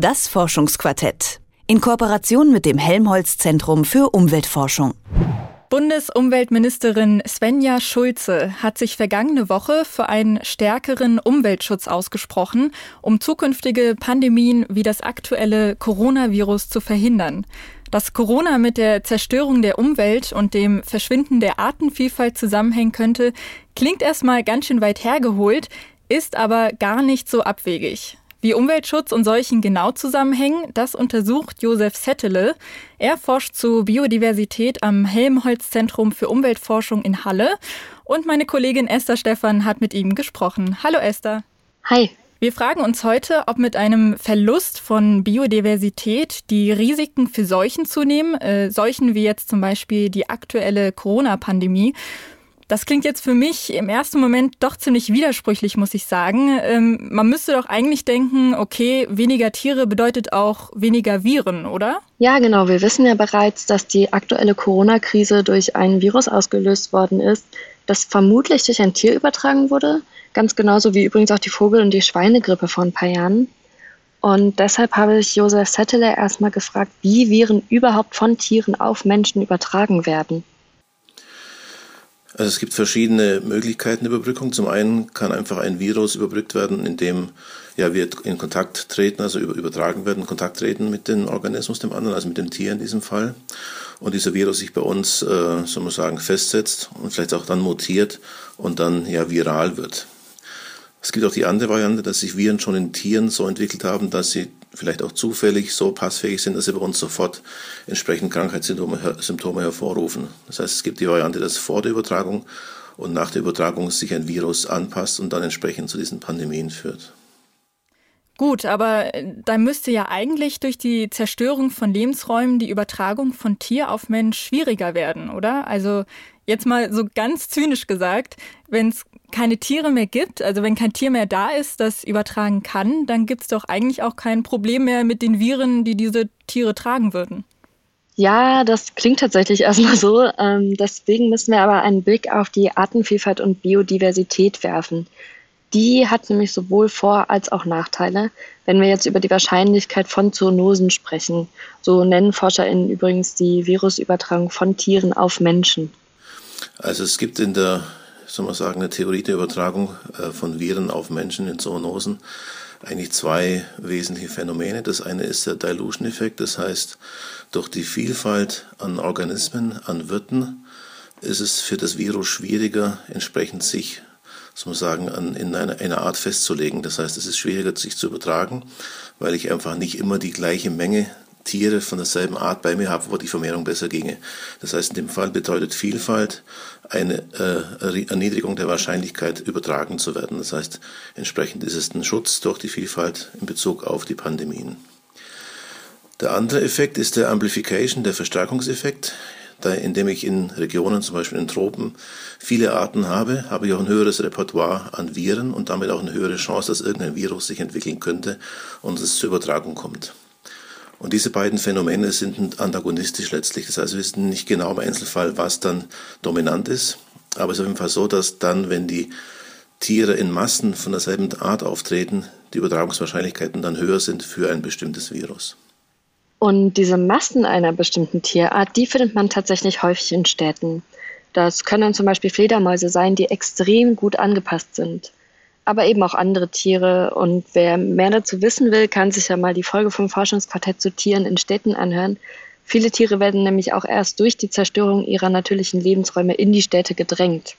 Das Forschungsquartett. In Kooperation mit dem Helmholtz Zentrum für Umweltforschung. Bundesumweltministerin Svenja Schulze hat sich vergangene Woche für einen stärkeren Umweltschutz ausgesprochen, um zukünftige Pandemien wie das aktuelle Coronavirus zu verhindern. Dass Corona mit der Zerstörung der Umwelt und dem Verschwinden der Artenvielfalt zusammenhängen könnte, klingt erstmal ganz schön weit hergeholt, ist aber gar nicht so abwegig. Wie Umweltschutz und Seuchen genau zusammenhängen, das untersucht Josef Settele. Er forscht zu Biodiversität am Helmholtz-Zentrum für Umweltforschung in Halle. Und meine Kollegin Esther Stephan hat mit ihm gesprochen. Hallo Esther. Hi. Wir fragen uns heute, ob mit einem Verlust von Biodiversität die Risiken für Seuchen zunehmen, äh, Seuchen wie jetzt zum Beispiel die aktuelle Corona-Pandemie. Das klingt jetzt für mich im ersten Moment doch ziemlich widersprüchlich, muss ich sagen. Ähm, man müsste doch eigentlich denken, okay, weniger Tiere bedeutet auch weniger Viren, oder? Ja, genau. Wir wissen ja bereits, dass die aktuelle Corona-Krise durch ein Virus ausgelöst worden ist, das vermutlich durch ein Tier übertragen wurde. Ganz genauso wie übrigens auch die Vogel- und die Schweinegrippe vor ein paar Jahren. Und deshalb habe ich Josef Settler erstmal gefragt, wie Viren überhaupt von Tieren auf Menschen übertragen werden. Also es gibt verschiedene Möglichkeiten der Überbrückung. Zum einen kann einfach ein Virus überbrückt werden, indem ja, wir in Kontakt treten, also übertragen werden, Kontakt treten mit dem Organismus, dem anderen, also mit dem Tier in diesem Fall. Und dieser Virus sich bei uns, äh, soll man sagen, festsetzt und vielleicht auch dann mutiert und dann ja viral wird. Es gibt auch die andere Variante, dass sich Viren schon in Tieren so entwickelt haben, dass sie vielleicht auch zufällig so passfähig sind, dass sie bei uns sofort entsprechend Krankheitssymptome Symptome hervorrufen. Das heißt, es gibt die Variante, dass vor der Übertragung und nach der Übertragung sich ein Virus anpasst und dann entsprechend zu diesen Pandemien führt. Gut, aber äh, da müsste ja eigentlich durch die Zerstörung von Lebensräumen die Übertragung von Tier auf Mensch schwieriger werden, oder? Also jetzt mal so ganz zynisch gesagt, wenn es keine Tiere mehr gibt, also wenn kein Tier mehr da ist, das übertragen kann, dann gibt es doch eigentlich auch kein Problem mehr mit den Viren, die diese Tiere tragen würden. Ja, das klingt tatsächlich erstmal so. Ähm, deswegen müssen wir aber einen Blick auf die Artenvielfalt und Biodiversität werfen. Die hat nämlich sowohl Vor- als auch Nachteile, wenn wir jetzt über die Wahrscheinlichkeit von Zoonosen sprechen. So nennen ForscherInnen übrigens die Virusübertragung von Tieren auf Menschen. Also es gibt in der, soll man sagen, eine Theorie der Übertragung äh, von Viren auf Menschen in Zoonosen eigentlich zwei wesentliche Phänomene. Das eine ist der Dilution-Effekt, das heißt, durch die Vielfalt an Organismen, an Wirten, ist es für das Virus schwieriger, entsprechend sich soll man sagen, an, in einer, einer Art festzulegen. Das heißt, es ist schwieriger, sich zu übertragen, weil ich einfach nicht immer die gleiche Menge Tiere von derselben Art bei mir habe, wo die Vermehrung besser ginge. Das heißt, in dem Fall bedeutet Vielfalt eine äh, Erniedrigung der Wahrscheinlichkeit, übertragen zu werden. Das heißt, entsprechend ist es ein Schutz durch die Vielfalt in Bezug auf die Pandemien. Der andere Effekt ist der Amplification, der Verstärkungseffekt da, indem ich in Regionen, zum Beispiel in Tropen, viele Arten habe, habe ich auch ein höheres Repertoire an Viren und damit auch eine höhere Chance, dass irgendein Virus sich entwickeln könnte und es zur Übertragung kommt. Und diese beiden Phänomene sind antagonistisch letztlich. Das heißt, wir wissen nicht genau im Einzelfall, was dann dominant ist. Aber es ist auf jeden Fall so, dass dann, wenn die Tiere in Massen von derselben Art auftreten, die Übertragungswahrscheinlichkeiten dann höher sind für ein bestimmtes Virus. Und diese Massen einer bestimmten Tierart, die findet man tatsächlich häufig in Städten. Das können zum Beispiel Fledermäuse sein, die extrem gut angepasst sind. Aber eben auch andere Tiere. Und wer mehr dazu wissen will, kann sich ja mal die Folge vom Forschungsquartett zu Tieren in Städten anhören. Viele Tiere werden nämlich auch erst durch die Zerstörung ihrer natürlichen Lebensräume in die Städte gedrängt.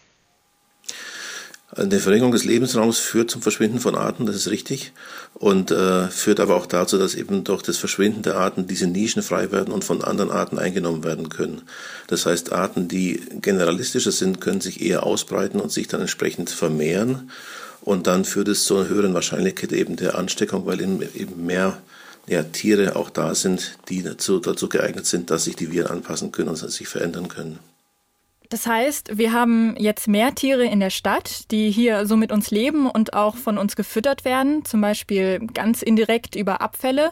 Eine Verringerung des Lebensraums führt zum Verschwinden von Arten, das ist richtig, und äh, führt aber auch dazu, dass eben durch das Verschwinden der Arten diese Nischen frei werden und von anderen Arten eingenommen werden können. Das heißt, Arten, die generalistischer sind, können sich eher ausbreiten und sich dann entsprechend vermehren. Und dann führt es zu einer höheren Wahrscheinlichkeit eben der Ansteckung, weil eben mehr ja, Tiere auch da sind, die dazu, dazu geeignet sind, dass sich die Viren anpassen können und sich verändern können. Das heißt, wir haben jetzt mehr Tiere in der Stadt, die hier so mit uns leben und auch von uns gefüttert werden, zum Beispiel ganz indirekt über Abfälle.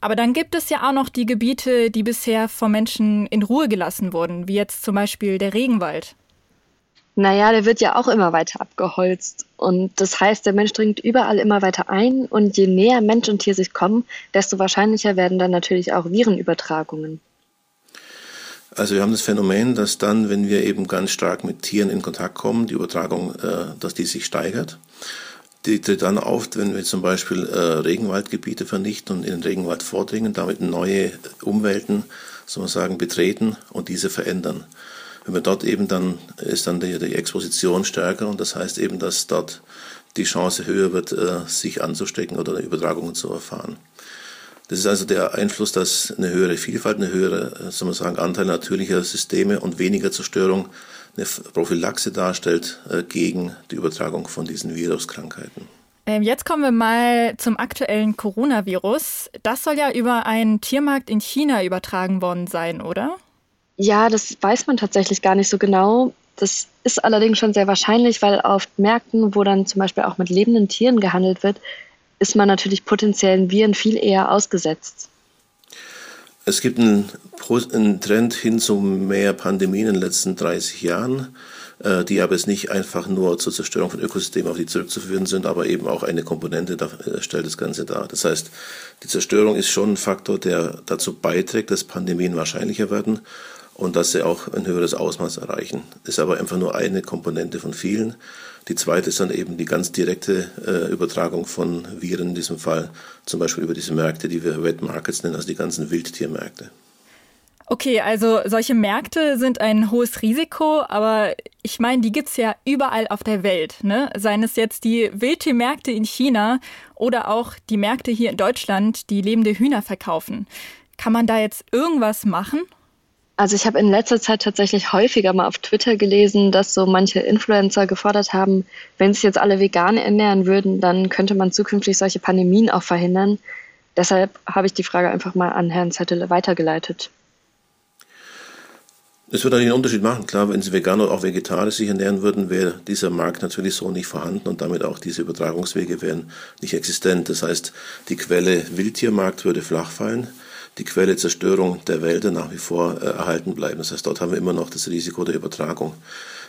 Aber dann gibt es ja auch noch die Gebiete, die bisher vom Menschen in Ruhe gelassen wurden, wie jetzt zum Beispiel der Regenwald. Naja, der wird ja auch immer weiter abgeholzt. Und das heißt, der Mensch dringt überall immer weiter ein. Und je näher Mensch und Tier sich kommen, desto wahrscheinlicher werden dann natürlich auch Virenübertragungen. Also wir haben das Phänomen, dass dann, wenn wir eben ganz stark mit Tieren in Kontakt kommen, die Übertragung, äh, dass die sich steigert. Die tritt dann auf, wenn wir zum Beispiel äh, Regenwaldgebiete vernichten und in den Regenwald vordringen, damit neue Umwelten, soll man sagen, betreten und diese verändern. Wenn wir dort eben dann, ist dann die, die Exposition stärker und das heißt eben, dass dort die Chance höher wird, äh, sich anzustecken oder Übertragungen zu erfahren. Das ist also der Einfluss, dass eine höhere Vielfalt, eine höhere, äh, soll man sagen, Anteil natürlicher Systeme und weniger Zerstörung eine Prophylaxe darstellt äh, gegen die Übertragung von diesen Viruskrankheiten. Ähm, jetzt kommen wir mal zum aktuellen Coronavirus. Das soll ja über einen Tiermarkt in China übertragen worden sein, oder? Ja, das weiß man tatsächlich gar nicht so genau. Das ist allerdings schon sehr wahrscheinlich, weil auf Märkten, wo dann zum Beispiel auch mit lebenden Tieren gehandelt wird, ist man natürlich potenziellen Viren viel eher ausgesetzt. Es gibt einen, einen, Trend hin zu mehr Pandemien in den letzten 30 Jahren, äh, die aber jetzt nicht einfach nur zur Zerstörung von Ökosystemen auf die zurückzuführen sind, aber eben auch eine Komponente da, äh, stellt das Ganze dar. Das heißt, die Zerstörung ist schon ein Faktor, der dazu beiträgt, dass Pandemien wahrscheinlicher werden und dass sie auch ein höheres Ausmaß erreichen. Ist aber einfach nur eine Komponente von vielen. Die zweite ist dann eben die ganz direkte äh, Übertragung von Viren, in diesem Fall zum Beispiel über diese Märkte, die wir Wet Markets nennen, also die ganzen Wildtiermärkte. Okay, also solche Märkte sind ein hohes Risiko, aber ich meine, die gibt es ja überall auf der Welt. Ne? Seien es jetzt die Wildtiermärkte in China oder auch die Märkte hier in Deutschland, die lebende Hühner verkaufen. Kann man da jetzt irgendwas machen? Also ich habe in letzter Zeit tatsächlich häufiger mal auf Twitter gelesen, dass so manche Influencer gefordert haben, wenn sich jetzt alle vegan ernähren würden, dann könnte man zukünftig solche Pandemien auch verhindern. Deshalb habe ich die Frage einfach mal an Herrn Zettele weitergeleitet. Es würde einen Unterschied machen. Klar, wenn Sie vegan oder auch vegetarisch sich ernähren würden, wäre dieser Markt natürlich so nicht vorhanden und damit auch diese Übertragungswege wären nicht existent. Das heißt, die Quelle Wildtiermarkt würde flach fallen die Quelle Zerstörung der Wälder nach wie vor äh, erhalten bleiben. Das heißt, dort haben wir immer noch das Risiko der Übertragung.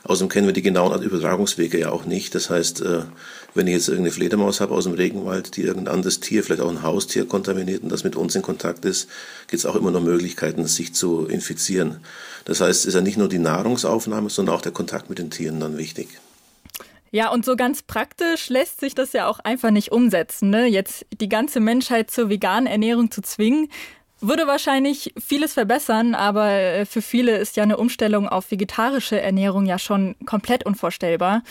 Außerdem kennen wir die genauen Übertragungswege ja auch nicht. Das heißt, äh, wenn ich jetzt irgendeine Fledermaus habe aus dem Regenwald, die irgendein anderes Tier, vielleicht auch ein Haustier kontaminiert und das mit uns in Kontakt ist, gibt es auch immer noch Möglichkeiten, sich zu infizieren. Das heißt, es ist ja nicht nur die Nahrungsaufnahme, sondern auch der Kontakt mit den Tieren dann wichtig. Ja, und so ganz praktisch lässt sich das ja auch einfach nicht umsetzen. Ne? Jetzt die ganze Menschheit zur veganen Ernährung zu zwingen, würde wahrscheinlich vieles verbessern, aber äh, für viele ist ja eine Umstellung auf vegetarische Ernährung ja schon komplett unvorstellbar.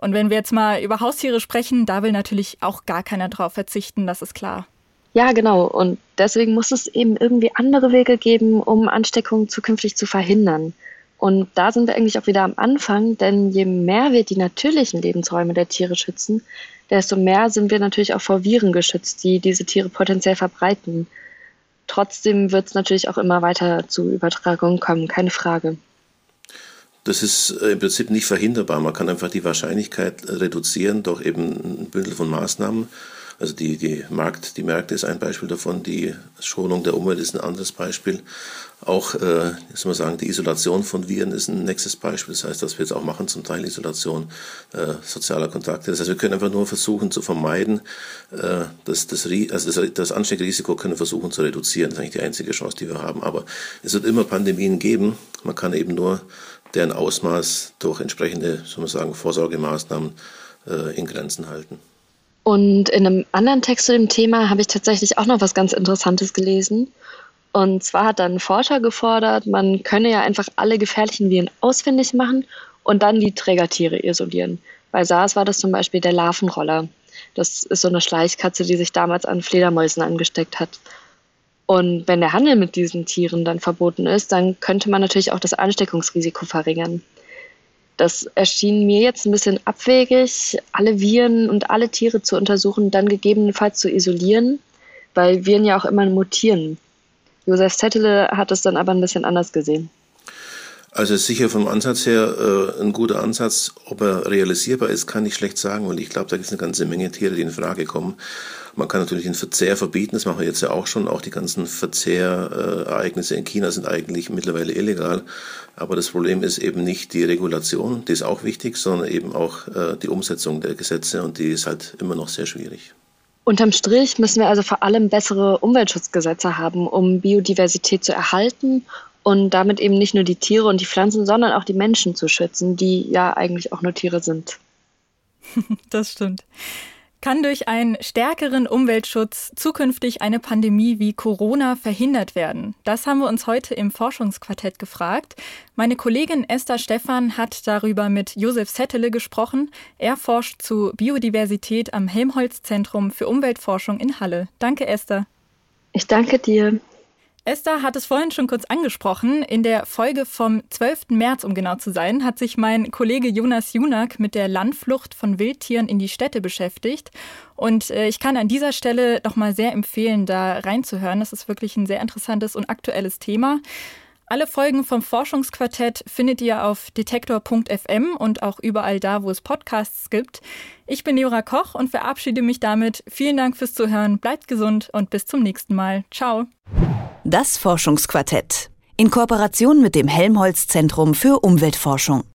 Und wenn wir jetzt mal über Haustiere sprechen, da will natürlich auch gar keiner drauf verzichten, das ist klar. Ja, genau. Und deswegen muss es eben irgendwie andere Wege geben, um Ansteckungen zukünftig zu verhindern. Und da sind wir eigentlich auch wieder am Anfang, denn je mehr wir die natürlichen Lebensräume der Tiere schützen, desto mehr sind wir natürlich auch vor Viren geschützt, die diese Tiere potenziell verbreiten. Trotzdem wird es natürlich auch immer weiter zu Übertragungen kommen, keine Frage. Das ist äh, im Prinzip nicht verhinderbar. Man kann einfach die Wahrscheinlichkeit reduzieren durch eben ein Bündel von Maßnahmen. Also die, die, Markt, die Märkte ist ein Beispiel davon, die Schonung der Umwelt ist ein anderes Beispiel. Auch, äh, soll man sagen, die Isolation von Viren ist ein nächstes Beispiel. Das heißt, dass wir jetzt auch machen, zum Teil Isolation äh, sozialer Kontakte. Das heißt, wir können einfach nur versuchen zu vermeiden, äh, dass das, also das, das Ansteckrisiko können wir versuchen zu reduzieren. Das ist eigentlich die einzige Chance, die wir haben. Aber es wird immer Pandemien geben. Man kann eben nur deren Ausmaß durch entsprechende, soll man sagen, Vorsorgemaßnahmen äh, in Grenzen halten. Und in einem anderen Text zu dem Thema habe ich tatsächlich auch noch was ganz Interessantes gelesen. Und zwar hat dann ein Forscher gefordert, man könne ja einfach alle gefährlichen Viren ausfindig machen und dann die Trägertiere isolieren. Bei SARS war das zum Beispiel der Larvenroller. Das ist so eine Schleichkatze, die sich damals an Fledermäusen angesteckt hat. Und wenn der Handel mit diesen Tieren dann verboten ist, dann könnte man natürlich auch das Ansteckungsrisiko verringern. Das erschien mir jetzt ein bisschen abwegig, alle Viren und alle Tiere zu untersuchen, dann gegebenenfalls zu isolieren, weil Viren ja auch immer mutieren. Josef Zettele hat es dann aber ein bisschen anders gesehen. Also sicher vom Ansatz her äh, ein guter Ansatz. Ob er realisierbar ist, kann ich schlecht sagen, weil ich glaube, da gibt es eine ganze Menge Tiere, die in Frage kommen. Man kann natürlich den Verzehr verbieten, das machen wir jetzt ja auch schon. Auch die ganzen Verzehrereignisse in China sind eigentlich mittlerweile illegal. Aber das Problem ist eben nicht die Regulation, die ist auch wichtig, sondern eben auch äh, die Umsetzung der Gesetze und die ist halt immer noch sehr schwierig. Unterm Strich müssen wir also vor allem bessere Umweltschutzgesetze haben, um Biodiversität zu erhalten und damit eben nicht nur die Tiere und die Pflanzen, sondern auch die Menschen zu schützen, die ja eigentlich auch nur Tiere sind. Das stimmt. Kann durch einen stärkeren Umweltschutz zukünftig eine Pandemie wie Corona verhindert werden? Das haben wir uns heute im Forschungsquartett gefragt. Meine Kollegin Esther Stephan hat darüber mit Josef Settele gesprochen. Er forscht zu Biodiversität am Helmholtz-Zentrum für Umweltforschung in Halle. Danke, Esther. Ich danke dir. Esther hat es vorhin schon kurz angesprochen. In der Folge vom 12. März, um genau zu sein, hat sich mein Kollege Jonas Junak mit der Landflucht von Wildtieren in die Städte beschäftigt. Und äh, ich kann an dieser Stelle nochmal sehr empfehlen, da reinzuhören. Das ist wirklich ein sehr interessantes und aktuelles Thema. Alle Folgen vom Forschungsquartett findet ihr auf detektor.fm und auch überall da, wo es Podcasts gibt. Ich bin Jura Koch und verabschiede mich damit. Vielen Dank fürs Zuhören, bleibt gesund und bis zum nächsten Mal. Ciao. Das Forschungsquartett in Kooperation mit dem Helmholtz Zentrum für Umweltforschung.